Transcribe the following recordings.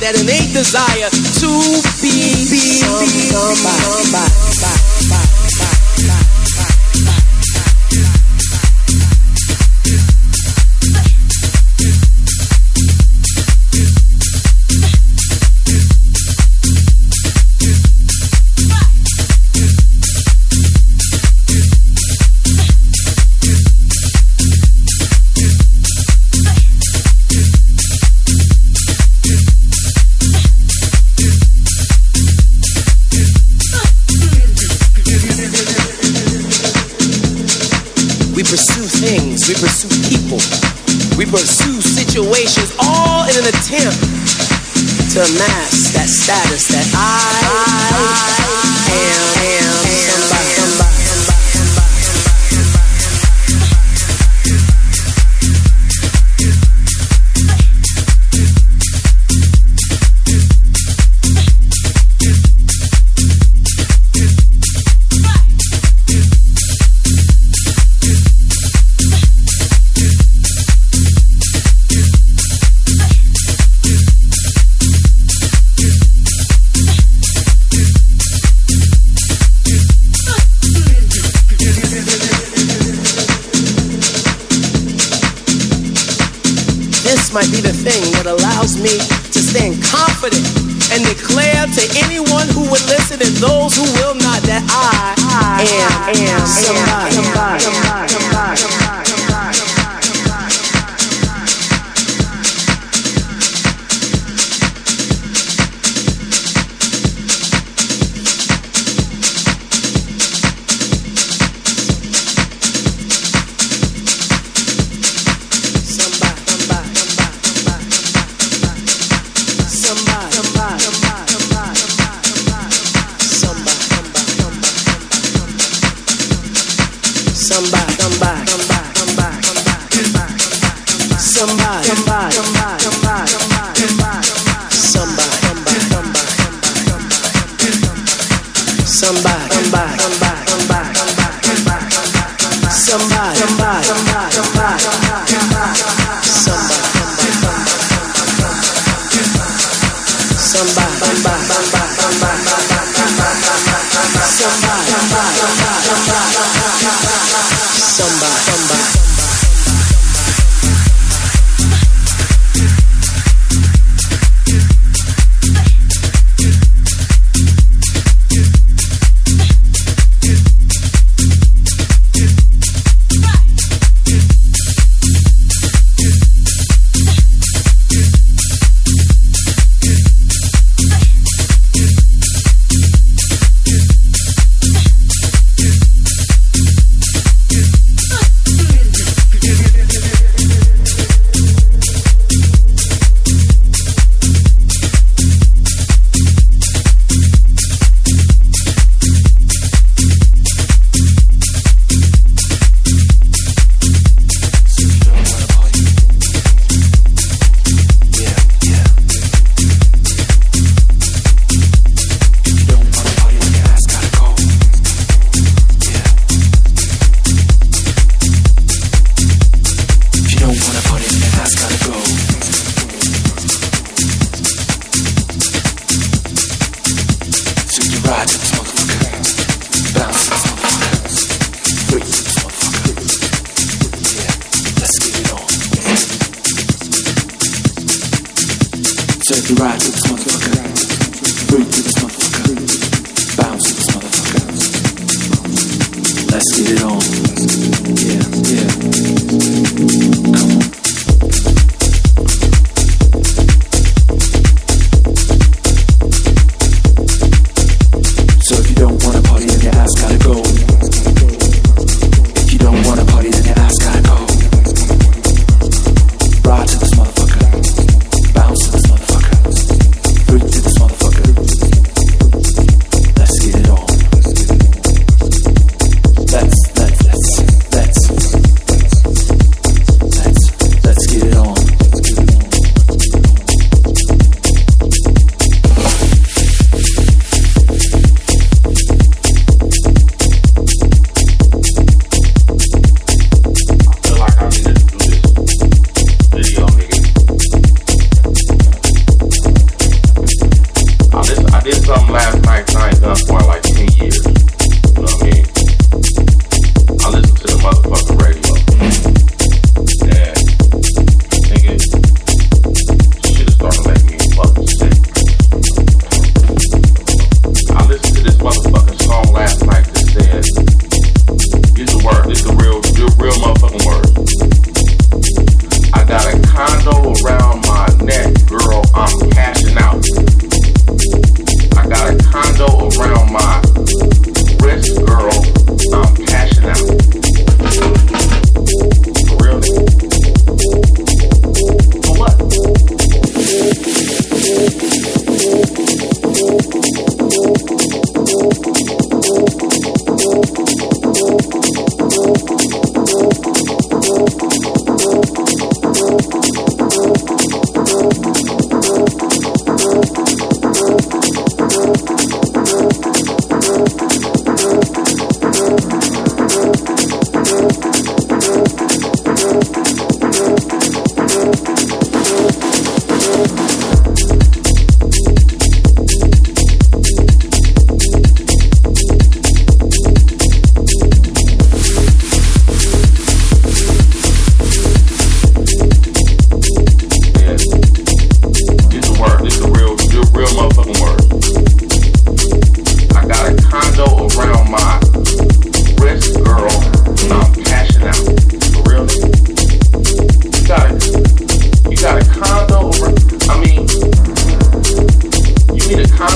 that innate desire to be, be, be somebody. somebody. attempt to amass that status that I, I, I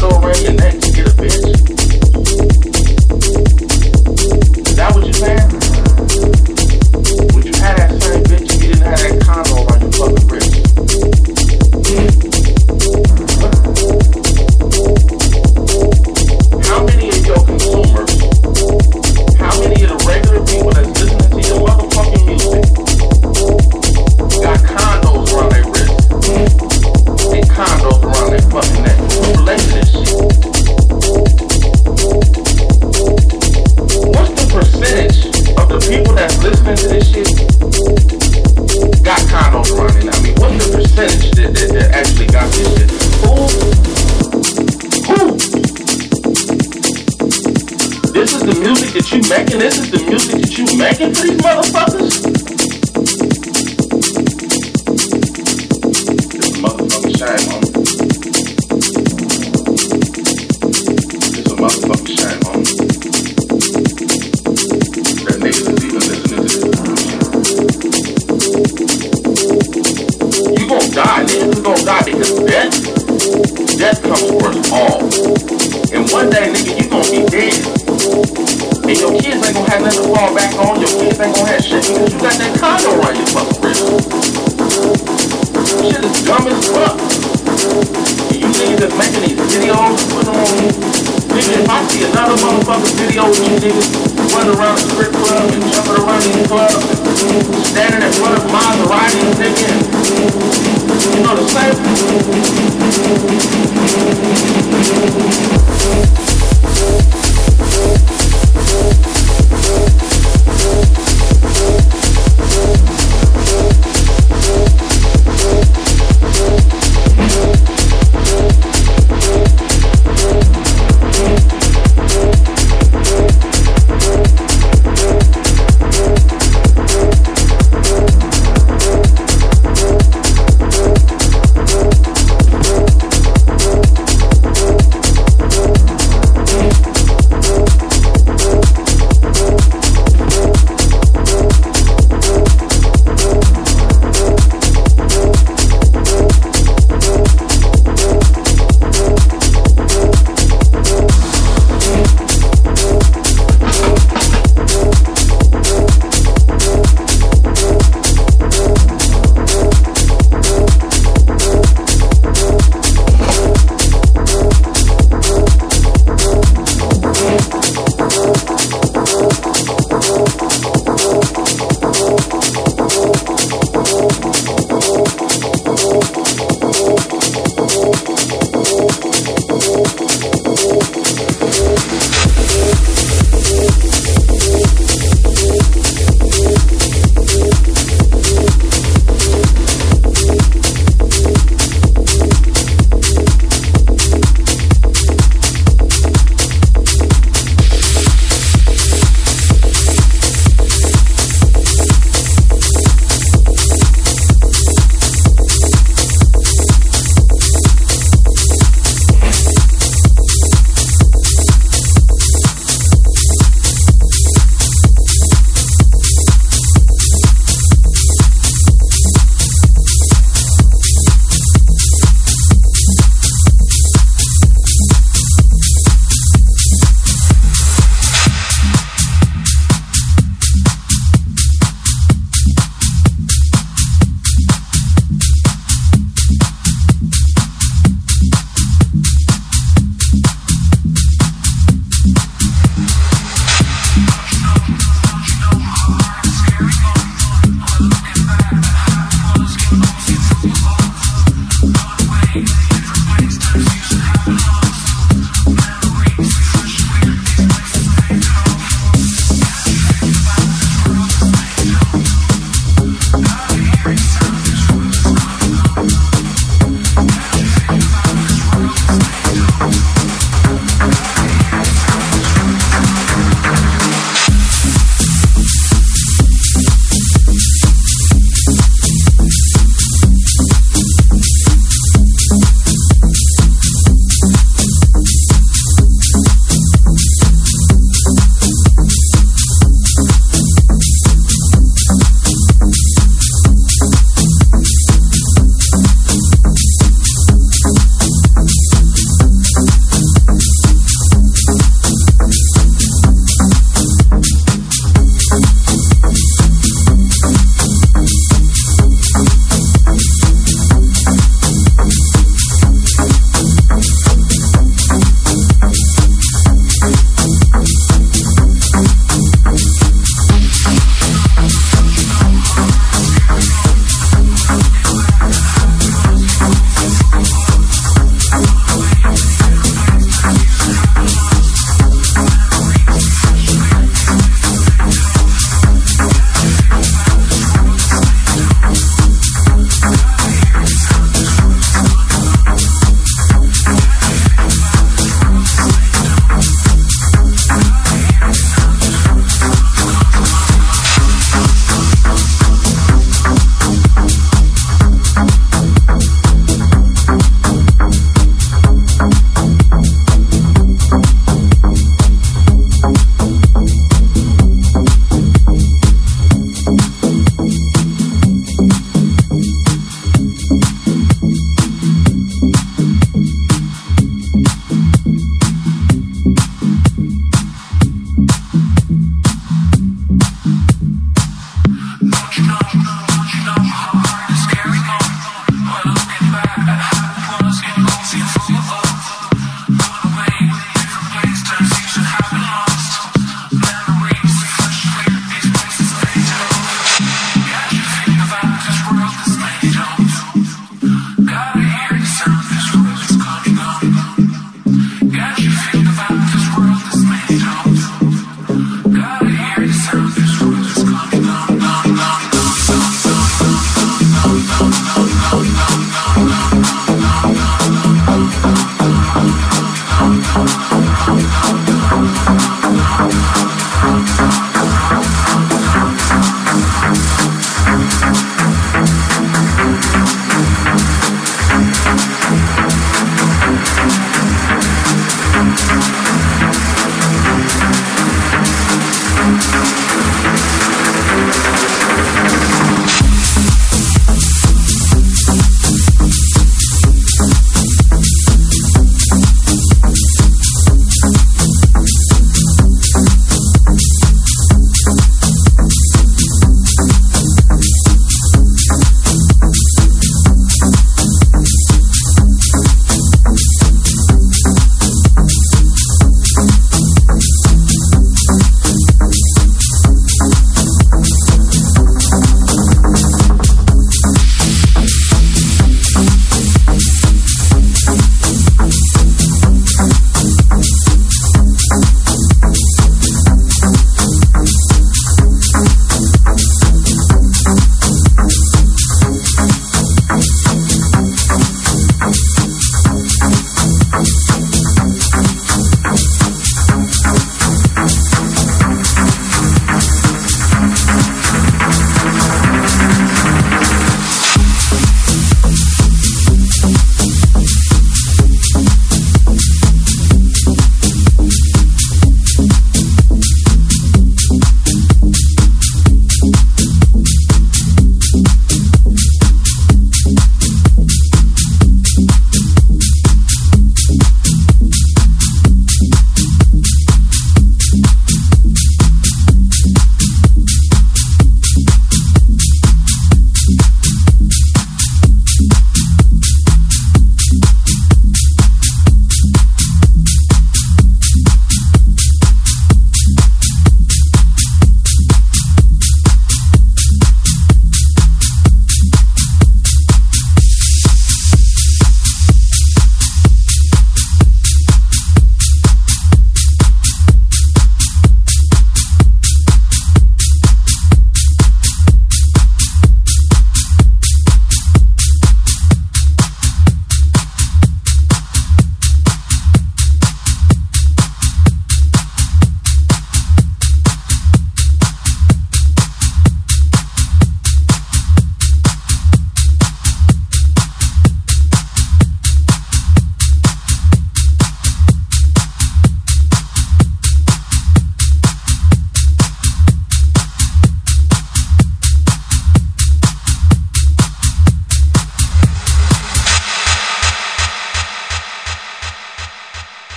Colorado